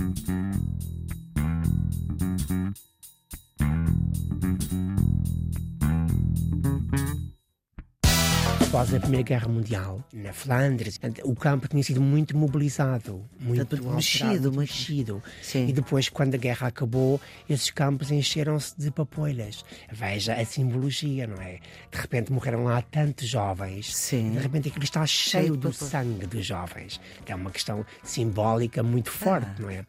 Mm-hmm. Após a Primeira Guerra Mundial, na Flandres, o campo tinha sido muito mobilizado, muito Portanto, mexido, muito mexido. Sim. E depois, quando a guerra acabou, esses campos encheram-se de papoilas. Veja a simbologia, não é? De repente morreram lá tantos jovens. Sim. De repente aquilo está cheio Cheio do sangue dos jovens. É uma questão simbólica muito Ah. forte, não é?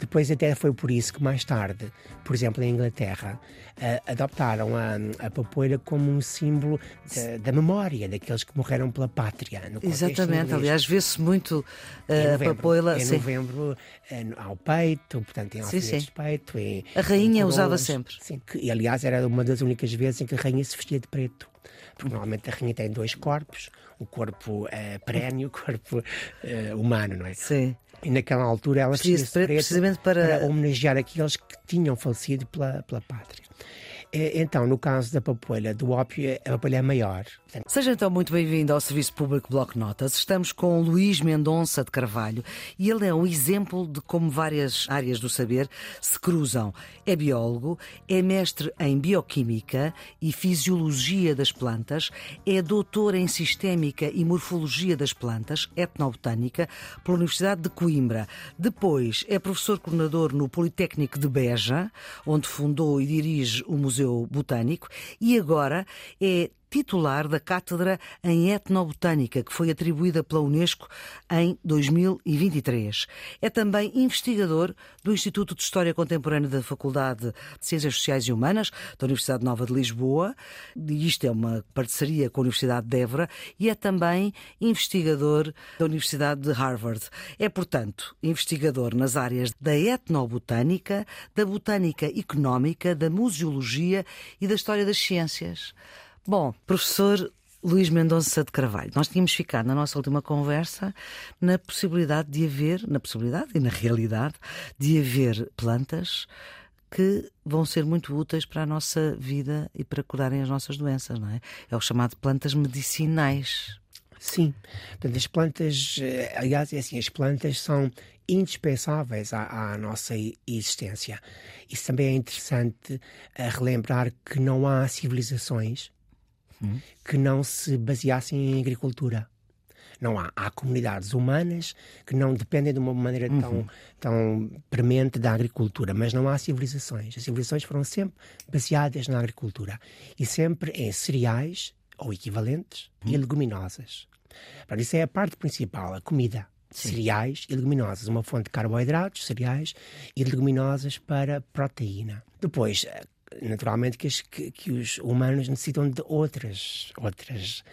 Depois até foi por isso que mais tarde, por exemplo, em Inglaterra, eh, adoptaram a, a como um símbolo da, da memória daqueles que morreram pela pátria. Exatamente, inglês. aliás, vê-se muito a novembro. papoila. Em novembro, no- ao peito, portanto, em alfinetes de peito. em- A rainha em usava coroas. sempre. Sim, que, e aliás era uma das únicas vezes em que a rainha se vestia de preto. Porque normalmente a rainha tem dois corpos, o corpo eh, perene e o corpo eh, humano, não é? Sim. E naquela altura ela vestia-se de preto precisamente para- homenagear aqueles que tinham falecido pela, pela pátria. Então, no caso da papoila do ópio, a papoila é maior. Seja então muito bem-vindo ao Serviço Público Bloco Notas. Estamos com Luís Mendonça de Carvalho e ele é um exemplo de como várias áreas do saber se cruzam. É biólogo, é mestre em bioquímica e fisiologia das plantas, é doutor em sistémica e morfologia das plantas, etnobotânica, pela Universidade de Coimbra. Depois é professor coordenador no Politécnico de Beja, onde fundou e dirige o Museu Botânico, e agora é titular da Cátedra em Etnobotânica, que foi atribuída pela Unesco em 2023. É também investigador do Instituto de História Contemporânea da Faculdade de Ciências Sociais e Humanas da Universidade Nova de Lisboa. E isto é uma parceria com a Universidade de Évora e é também investigador da Universidade de Harvard. É, portanto, investigador nas áreas da etnobotânica, da botânica económica, da museologia e da história das ciências. Bom, professor Luís Mendonça de Carvalho, nós tínhamos ficado na nossa última conversa na possibilidade de haver, na possibilidade e na realidade, de haver plantas que vão ser muito úteis para a nossa vida e para curarem as nossas doenças, não é? É o chamado plantas medicinais. Sim. Portanto, as plantas, eh, aliás, é assim, as plantas são indispensáveis à, à nossa existência. Isso também é interessante a relembrar que não há civilizações que não se baseassem em agricultura. Não há. Há comunidades humanas que não dependem de uma maneira tão, tão premente da agricultura, mas não há civilizações. As civilizações foram sempre baseadas na agricultura e sempre em cereais ou equivalentes e leguminosas. Portanto, isso é a parte principal, a comida. Cereais e leguminosas, uma fonte de carboidratos, cereais e leguminosas para proteína. Depois, naturalmente que, as- que- que os humanos necessitam de outras outras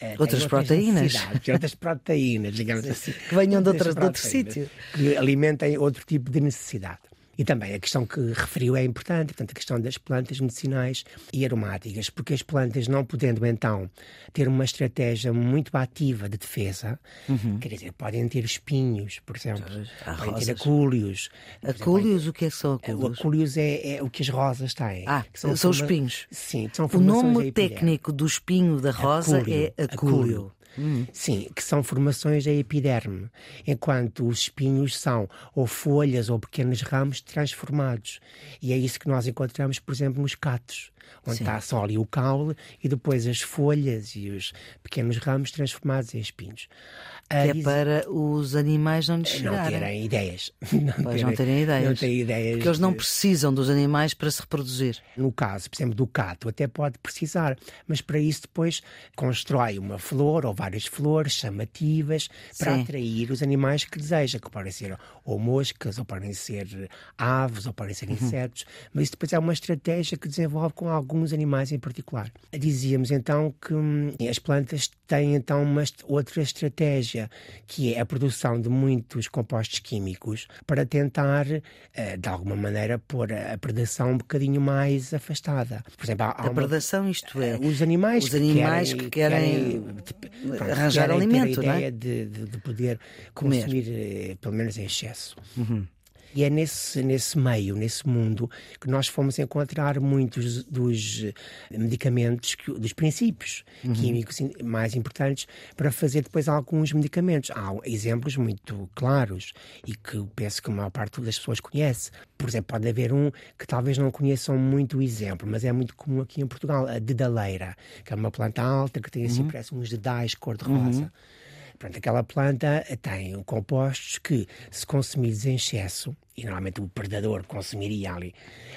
eh, têm Outras proteínas. outras proteínas, digamos assim. Que venham de Outras outra- de outro sítio. Que alimentem outro tipo de necessidade. E também a questão que referiu é importante, portanto, a questão das plantas medicinais e aromáticas, porque as plantas, não podendo então ter uma estratégia muito ativa de defesa, quer dizer, podem ter espinhos, por exemplo, Há podem ter rosas. acúlios. por exemplo, Acúlios, o que é que são o acúlios? acúlios é, é o que as rosas têm. Ah, que são os forma- espinhos. Sim, são O nome técnico do espinho da rosa Acúlio, é acúlio. Sim, que são formações da epiderme, enquanto os espinhos são ou folhas ou pequenos ramos transformados. E é isso que nós encontramos, por exemplo, nos catos, onde está só ali o caule e depois as folhas e os pequenos ramos transformados em espinhos. Ah, Que é para os animais não lhes não chegarem. terem ideias. Pois não terem ideias. Não têm ideias. Porque eles não precisam dos animais para se reproduzir. No caso, por exemplo, do cato, até pode precisar, mas para isso depois constrói uma flor ou várias flores chamativas para Sim. atrair os animais que deseja, que podem ser ou moscas, ou podem ser aves, ou podem ser insetos, mas isso depois é uma estratégia que desenvolve com alguns animais em particular. Dizíamos então que hum, as plantas têm então uma outra estratégia, que é a produção de muitos compostos químicos para tentar, eh, de alguma maneira, pôr a a predação um bocadinho mais afastada. Por exemplo, há, há A uma- predação, isto é, os animais, os animais que querem pronto, arranjar alimento, ter não a é? ideia de, de- de poder Comer. consumir, eh, pelo menos em excesso. E é nesse, nesse meio, nesse mundo, que nós fomos encontrar muitos dos medicamentos, dos princípios uhum. químicos mais importantes para fazer depois alguns medicamentos. Há exemplos muito claros e que penso que a maior parte das pessoas conhece. Por exemplo, pode haver um que talvez não conheçam muito o exemplo, mas é muito comum aqui em Portugal, a dedaleira, que é uma planta alta que tem assim, uhum. parece uns dedais cor-de-rosa. Uhum. Pronto, aquela planta tem compostos que, se consumidos em excesso, e normalmente o predador consumiria ali,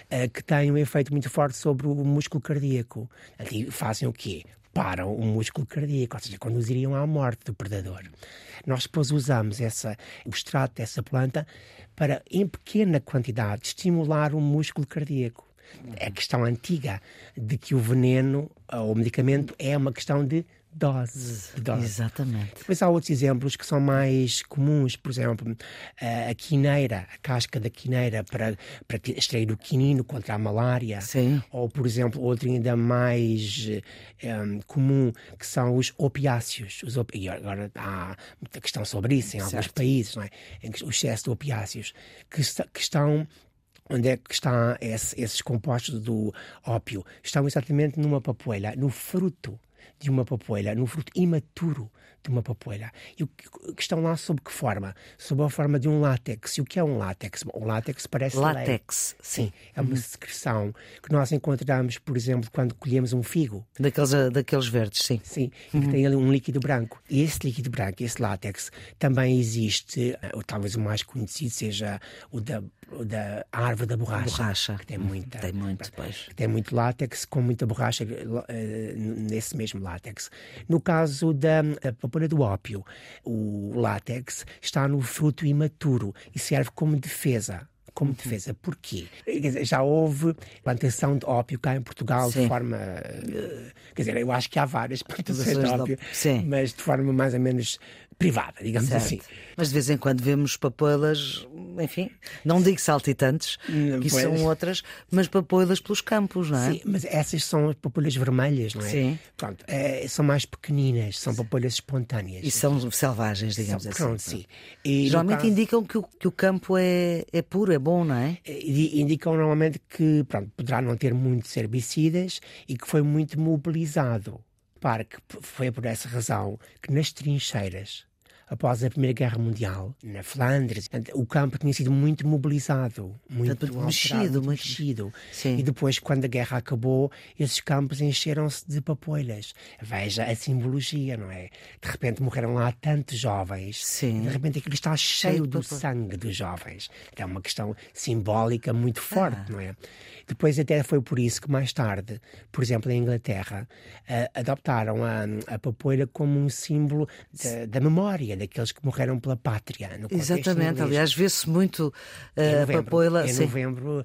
eh, que têm um efeito muito forte sobre o músculo cardíaco. E fazem o quê? Param o músculo cardíaco, ou seja, conduziriam à morte do predador. Nós depois usamos essa, o extrato dessa planta para, em pequena quantidade, estimular o músculo cardíaco. É a questão antiga de que o veneno ou o medicamento é uma questão de dose, dose. Exatamente. Depois há outros exemplos que são mais comuns, por exemplo, a quineira, a casca da quineira para, para extrair o quinino contra a malária. Sim. Ou, por exemplo, outro ainda mais um, comum, que são os opiáceos. Os op... E agora há muita questão sobre isso em certo. alguns países, não é? o excesso de opiáceos, que, que estão onde é que estão esse, esses compostos do ópio? Estão exatamente numa papoeira, no fruto de uma papoeira, no fruto imaturo de uma papoeira. E o que estão lá sob que forma? Sob a forma de um látex. E o que é um látex? Bom, um látex parece Látex. Sim, é uma uhum. secreção que nós encontramos, por exemplo, quando colhemos um figo. Daqueles, ah, daqueles verdes, sim. Sim, uhum. que tem ali um líquido branco. E esse líquido branco, esse látex, também existe, ou talvez o mais conhecido seja o da da árvore da borracha, borracha. que tem muita tem muito pois. tem muito látex com muita borracha uh, nesse mesmo látex no caso da papoula do ópio o látex está no fruto imaturo e serve como defesa como defesa. Porquê? Já houve plantação de ópio cá em Portugal Sim. de forma. Eh, quer dizer, eu acho que há várias plantações de ópio, mas de forma mais ou menos privada, digamos certo. assim. Mas de vez em quando vemos papoilas, enfim, não digo saltitantes, que pois. são outras, mas papoilas pelos campos, não é? Sim, mas essas são as papoilas vermelhas, não é? Sim. Pronto, é, são mais pequeninas, são papoilas espontâneas. E são selvagens, digamos são, assim. Pronto, sim. E Geralmente caso... indicam que o, que o campo é, é puro, é bom, não é? Indicam normalmente que pronto, poderá não ter muitos herbicidas e que foi muito mobilizado. Para que foi por essa razão que nas trincheiras após a Primeira Guerra Mundial, na Flandres, o campo tinha sido muito mobilizado, muito alterado, mexido, muito mexido. E depois, quando a guerra acabou, esses campos encheram-se de papoilas. Veja a simbologia, não é? De repente morreram lá tantos jovens, Sim. de repente aquilo está cheio do sangue dos jovens. É uma questão simbólica muito forte, ah. não é? Depois, até foi por isso que mais tarde, por exemplo, em Inglaterra, uh, adoptaram a, a papoeira como um símbolo da memória daqueles que morreram pela pátria. Exatamente, aliás, vê-se muito uh, a papoila. Em novembro, uh,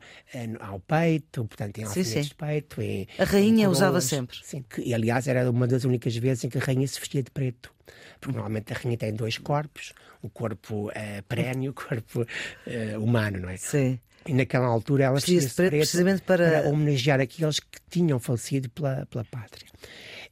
ao peito, portanto, em alfinetes de peito. Em, a rainha usava sempre. Sim, que, e aliás era uma das únicas vezes em que a rainha se vestia de preto. Porque normalmente a rainha tem dois corpos, o corpo uh, perene e o corpo uh, humano, não é? Sim. E naquela altura ela se preto, precisamente para... para homenagear aqueles que tinham falecido pela, pela pátria.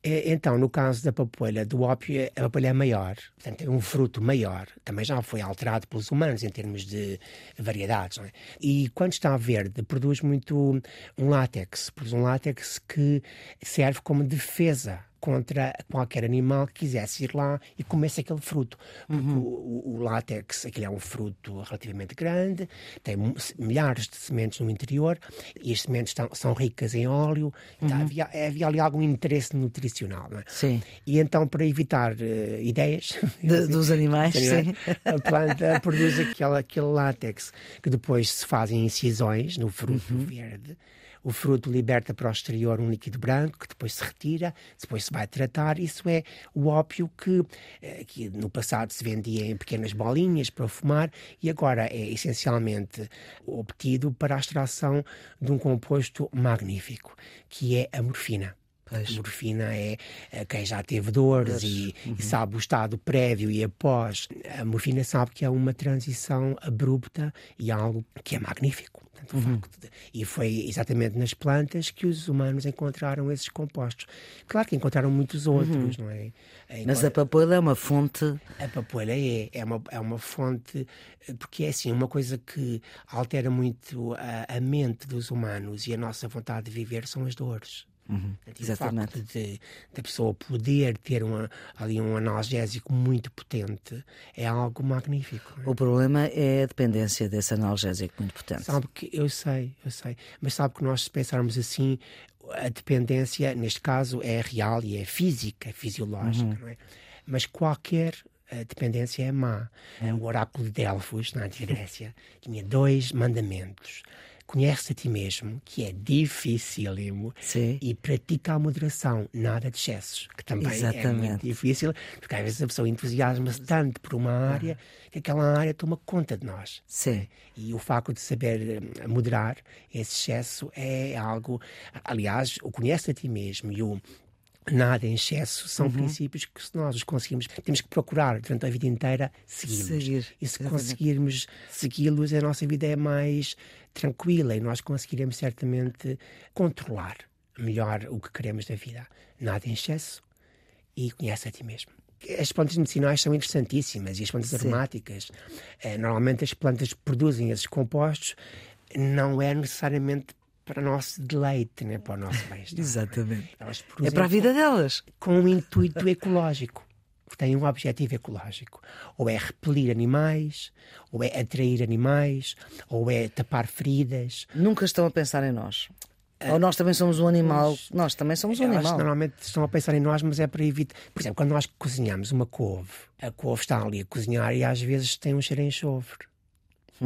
Então, no caso da papoula do ópio, a papoula é maior, portanto, é um fruto maior. Também já foi alterado pelos humanos em termos de variedades. É? E quando está verde, produz muito um látex, produz um látex que serve como defesa contra qualquer animal que quisesse ir lá e comesse aquele fruto. Uhum. O, o, látex, aquele é um fruto relativamente grande, tem milhares de sementes no interior e as sementes são ricas em óleo. Então, uhum. Então, havia, havia, ali algum interesse nutricional. Não é? Sim. E então, para evitar uh, ideias de, dos animais, sim. a planta produz aquele, aquele látex que depois se fazem incisões no fruto uhum. verde o fruto liberta para o exterior um líquido branco que depois se retira, depois se vai tratar. Isso é o ópio que, eh, que no passado se vendia em pequenas bolinhas para fumar e agora é essencialmente obtido para a extração de um composto magnífico, que é a morfina. A morfina é eh, quem já teve dores e, uhum. e, sabe o estado prévio e após. A morfina sabe que é uma transição abrupta e algo que é magnífico. Uhum. de, e foi exatamente nas plantas que os humanos encontraram esses compostos. Claro que encontraram muitos outros, uhum. não é? Mas a papoila é uma fonte. A papoila é, é, uma, é uma fonte, porque é assim, uma coisa que altera muito a, a mente dos humanos e a nossa vontade de viver são as dores. Uhum, exatamente. O facto de pessoa poder ter uma, ali um analgésico muito potente é algo magnífico. É? O problema é a dependência desse analgésico muito potente. Sabe que eu sei, eu sei, mas sabe que nós se pensarmos assim, a dependência neste caso é real e é física, é fisiológica, uhum. não é? Mas qualquer a dependência é má. É. O oráculo de Delfos, na Antiga Grécia, tinha dois mandamentos conhece a ti mesmo, que é dificílimo, Sim. e pratica a moderação, nada de excessos, que também Exatamente. é muito difícil, porque às vezes a pessoa entusiasma-se tanto por uma área que aquela área toma conta de nós. Sim. E o facto de saber eh, moderar esse excesso é algo. Aliás, o conhece a ti mesmo e o nada em excesso são uhum. princípios que se nós os conseguimos temos que procurar durante a vida inteira segui-los Seguir. e se conseguirmos segui-los a nossa vida é mais tranquila e nós conseguiremos certamente controlar melhor o que queremos da vida nada em excesso e conhece a ti mesmo as plantas medicinais são interessantíssimas e as plantas Sim. aromáticas eh, normalmente as plantas produzem esses compostos não é necessariamente para o nosso deleite, né? para o nosso bem-estar. Exatamente. é para a vida delas. Com um intuito ecológico. Tem um objetivo ecológico. Ou é repelir animais, ou é atrair animais, ou é tapar feridas. Nunca estão a pensar em nós. Ou nós também somos um animal. Nós, nós também somos um animal. normalmente estão a pensar em nós, mas é para evitar. Por exemplo, quando nós cozinhamos uma couve, a couve está ali a cozinhar e às vezes tem um cheiro em enxofre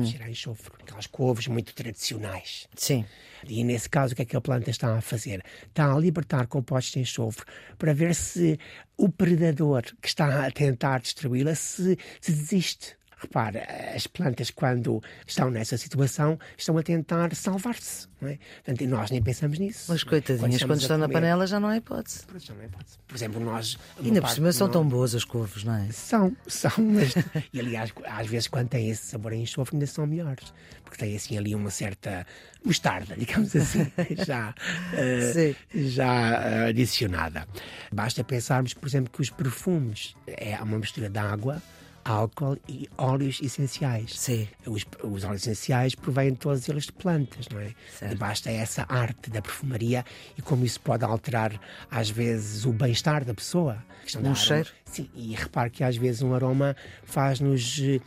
hum. cheirar enxofre, aquelas couves muito tradicionais. Sim. E nesse caso, o que é que a planta está a fazer? Está a libertar compostos de enxofre para ver se o predador que está a tentar destruí-la se, se desiste Repara, as plantas, quando estão nessa situação, estão a tentar salvar-se. Não é? Portanto, nós nem pensamos nisso. Mas coitadinhas, quando, quando estão na panela já não há hipótese. Já não há hipótese. Por exemplo, nós. Ainda por cima são tão boas as couves, não é? São, são. Mas, e aliás, às vezes, quando têm esse sabor em enxofre, ainda são melhores. Porque tem assim ali uma certa mostarda, digamos assim, já, uh, já uh, adicionada. Basta pensarmos, por exemplo, que os perfumes é uma mistura de água álcool e óleos essenciais. Sim. Os, os óleos essenciais provêm todos eles de plantas, não é? Certo. E basta essa arte da perfumaria e como isso pode alterar, às vezes, o bem-estar da pessoa. Um cheiro? Sim, e repare que às vezes um aroma faz-nos eh,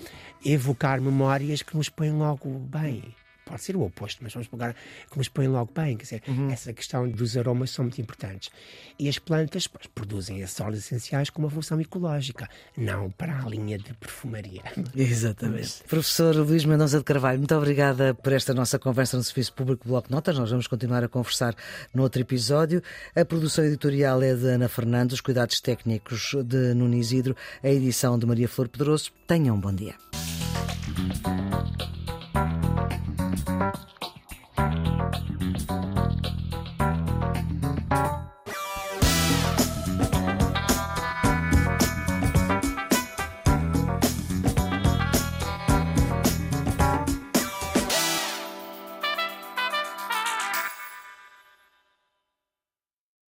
evocar memórias que nos põem logo bem pode ser o oposto, mas vamos pegar que nos põe logo bem. Quer dizer, uhum. essa questão dos aromas são muito importantes. E as plantas pois, produzem esses óleos essenciais com uma função ecológica, não para a linha de perfumaria. Exatamente. Professor Luís Mendonça de Carvalho, muito obrigada por esta nossa conversa no Serviço Público Bloco Notas. Nós vamos continuar a conversar no outro episódio. A produção editorial é de Ana Fernandes, os cuidados técnicos de Nuno Isidro, a edição de Maria Flor Pedroso. Tenham um bom dia.